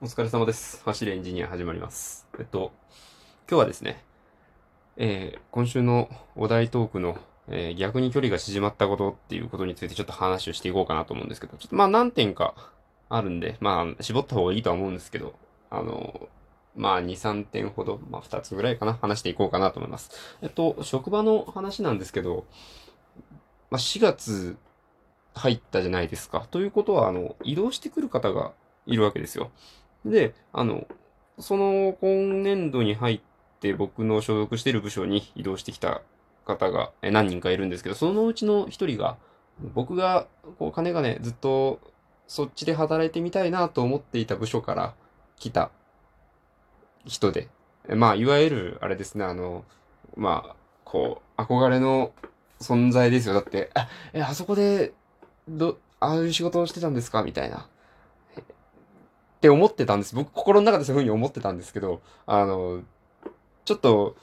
お疲れ様です。走れエンジニア始まります。えっと、今日はですね、えー今週のお題トークの、えー逆に距離が縮まったことっていうことについてちょっと話をしていこうかなと思うんですけど、ちょっとまあ何点かあるんで、まあ絞った方がいいとは思うんですけど、あの、まあ2、3点ほど、まあ2つぐらいかな、話していこうかなと思います。えっと、職場の話なんですけど、まあ4月入ったじゃないですか。ということは、あの、移動してくる方がいるわけですよ。で、あの、その今年度に入って僕の所属している部署に移動してきた方が何人かいるんですけど、そのうちの一人が、僕が、こう、金がね、ずっとそっちで働いてみたいなと思っていた部署から来た人で、まあ、いわゆる、あれですね、あの、まあ、こう、憧れの存在ですよ。だって、あ、え、あそこで、ど、ああいう仕事をしてたんですか？みたいな。って思ってたんです。僕、心の中でそういうふうに思ってたんですけど、あの、ちょっと、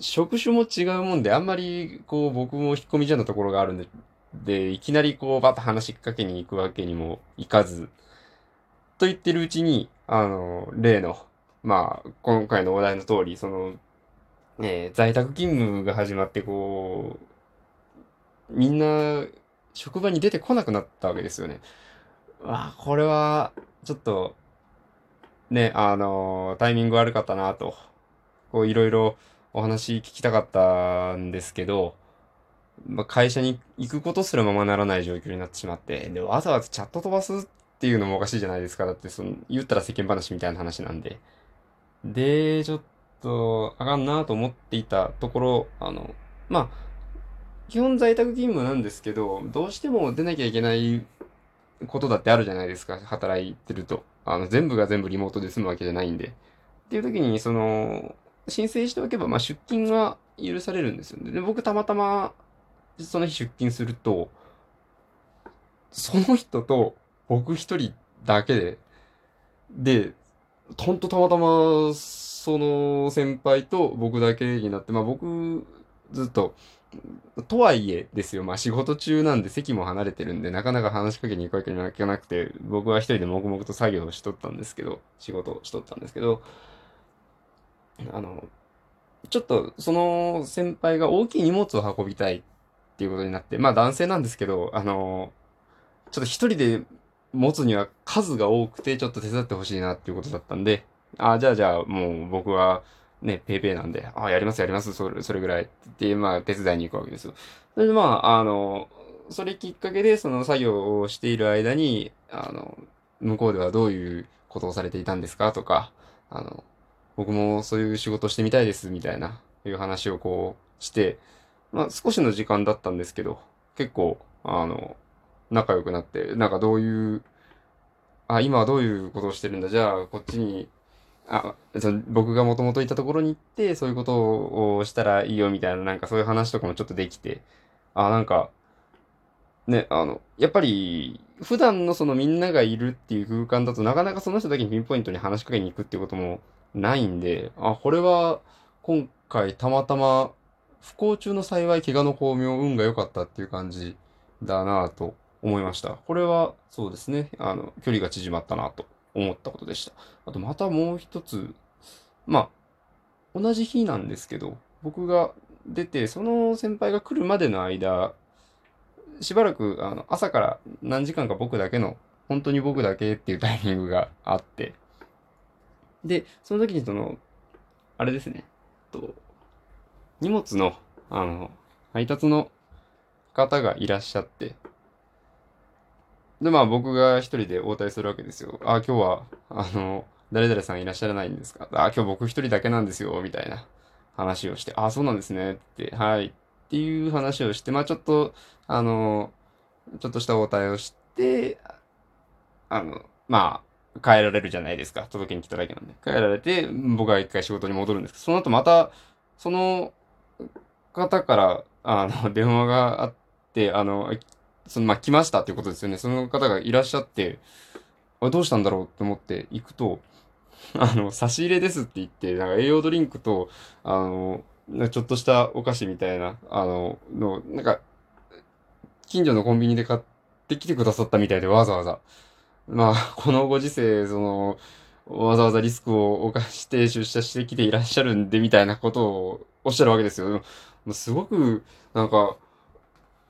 職種も違うもんで、あんまり、こう、僕も引っ込み思案なところがあるんで、で、いきなりこう、バッと話しかけに行くわけにもいかず、と言ってるうちに、あの、例の、まあ、今回のお題の通り、その、えー在宅勤務が始まって、こう、みんな、職場に出てこなくなったわけですよね。わあ、これは、ちょっと、ね、あのタイミング悪かったなと、こういろいろお話聞きたかったんですけど、まあ、会社に行くことすらままならない状況になってしまって、で、わざわざチャット飛ばすっていうのもおかしいじゃないですか。だって、その、言ったら世間話みたいな話なんで。で、ちょっと、あかんなと思っていたところ、あの、まあ、基本在宅勤務なんですけど、どうしても出なきゃいけないことだってあるじゃないですか、働いてると。あの、全部が全部リモートで済むわけじゃないんで。っていう時に、その、申請しておけば、まあ、出勤が許されるんですよね。で、僕たまたま、その日出勤すると、その人と僕一人だけで、で、ほんとたまたま、その先輩と僕だけになって、まあ僕、ずっと、とはいえですよ、まあ仕事中なんで席も離れてるんで、なかなか話しかけに行くわけにはいかなくて、僕は一人で黙々と作業をしとったんですけど、仕事をしとったんですけど、あの、ちょっとその先輩が大きい荷物を運びたいっていうことになって、まあ男性なんですけど、あの、ちょっと一人で持つには数が多くて、ちょっと手伝ってほしいなっていうことだったんで、あ、じゃあじゃあもう僕はね、ペイペイなんで、あ、やりますやります、それ、それぐらい。って、まあ手伝いに行くわけですよ。それでまあ、あの、それきっかけでその作業をしている間に、あの、向こうではどういうことをされていたんですか？とか、あの、僕もそういう仕事してみたいです、みたいな、いう話をこうして、まあ少しの時間だったんですけど、結構、あの、仲良くなって、なんかどういう、あ、今はどういうことをしてるんだ、じゃあこっちに、あ、そ僕がもともといたところに行って、そういうことをしたらいいよみたいな、なんかそういう話とかもちょっとできて、あ、なんか、ね、あの、やっぱり、普段のそのみんながいるっていう空間だとなかなかその人だけにピンポイントに話しかけに行くっていうこともないんで、あ、これは今回たまたま不幸中の幸い怪我の巧妙運が良かったっていう感じだなぁと思いました。これはそうですね、あの、距離が縮まったなと。思ったことでした。あとまたもう一つ、まあ、同じ日なんですけど、僕が出て、その先輩が来るまでの間、しばらくあの朝から何時間か僕だけの、本当に僕だけっていうタイミングがあって、で、その時にその、あれですね、と荷物の、あの、配達の方がいらっしゃって、で、まあ僕が一人で応対するわけですよ。あ、今日は、あの、誰々さんいらっしゃらないんですか？あ、今日僕一人だけなんですよ、みたいな話をして、あ、そうなんですね、って、はい、っていう話をして、まあちょっと、あの、ちょっとした応対をして、あの、まあ、帰られるじゃないですか。届けに来ただけなんで。帰られて、僕は一回仕事に戻るんですけど、その後また、その方から、あの、電話があって、あの、その、まあ、来ましたっていうことですよね。その方がいらっしゃって、あどうしたんだろうって思って行くと、あの、差し入れですって言って、なんか栄養ドリンクと、あの、ちょっとしたお菓子みたいな、あの、の、なんか、近所のコンビニで買ってきてくださったみたいで、わざわざ。まあ、このご時世、その、わざわざリスクを犯して出社してきていらっしゃるんで、みたいなことをおっしゃるわけですよ。すごく、なんか、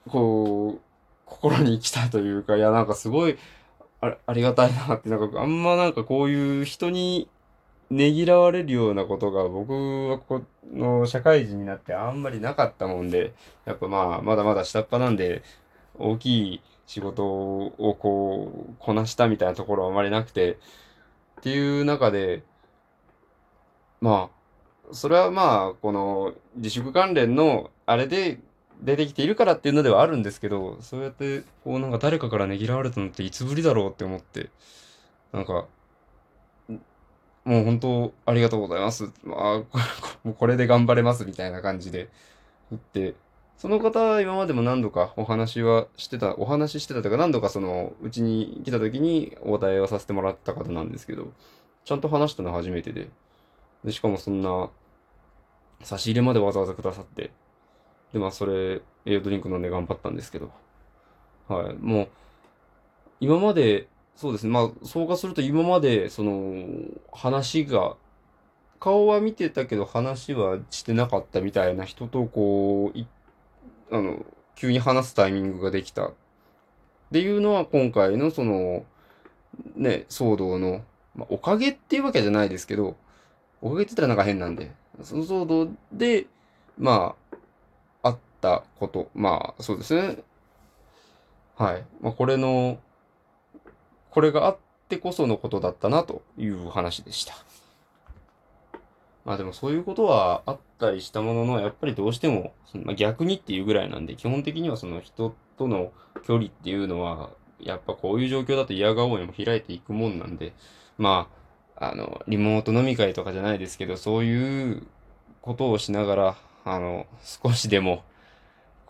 こう、心に来たというか、いや、なんかすごい、あありがたいなって、なんかあんまなんかこういう人にねぎらわれるようなことが僕はこの社会人になってあんまりなかったもんで、やっぱまあ、まだまだ下っ端なんで、大きい仕事をこう、こなしたみたいなところはあまりなくて、っていう中で、まあ、それはまあ、この自粛関連のあれで出てきているからっていうのではあるんですけど、そうやって、こうなんか誰かからねぎらわれたのっていつぶりだろうって思って、なんか、もう本当ありがとうございます。まあ、もこれで頑張れますみたいな感じで言って、その方は今までも何度かお話はしてた、お話ししてたというか何度かその、うちに来た時にお答えをさせてもらった方なんですけど、ちゃんと話したのは初めてで、でしかもそんな、差し入れまでわざわざくださって、で、まあそれ、栄養ドリンク飲んで頑張ったんですけど、はい、もう、今までそうですね。まあ、総括すると今まで、その、話が、顔は見てたけど話はしてなかったみたいな人と、こう、い、あの、急に話すタイミングができた。っていうのは今回のその、ね、騒動の、まあ、おかげっていうわけじゃないですけど、おかげって言ったらなんか変なんで、その騒動で、ま、あったこと、まあ、そうですね。はい。まあ、これの、これがあってこそのことだったなという話でした。まあでもそういうことはあったりしたものの、やっぱりどうしても、まあ、逆にっていうぐらいなんで、基本的にはその人との距離っていうのは、やっぱこういう状況だと嫌顔にも開いていくもんなんで、まあ、あの、リモート飲み会とかじゃないですけど、そういうことをしながら、あの、少しでも、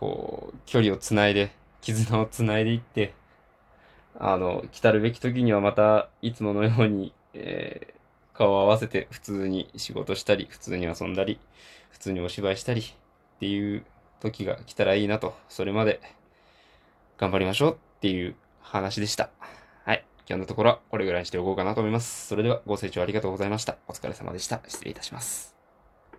こう、距離をつないで、絆をつないでいって、あの、来たるべき時にはまた、いつものように、えー、顔を合わせて普通に仕事したり、普通に遊んだり、普通にお芝居したりっていう時が来たらいいなと、それまで頑張りましょうっていう話でした。はい。今日のところはこれぐらいにしておこうかなと思います。それではご清聴ありがとうございました。お疲れ様でした。失礼いたします。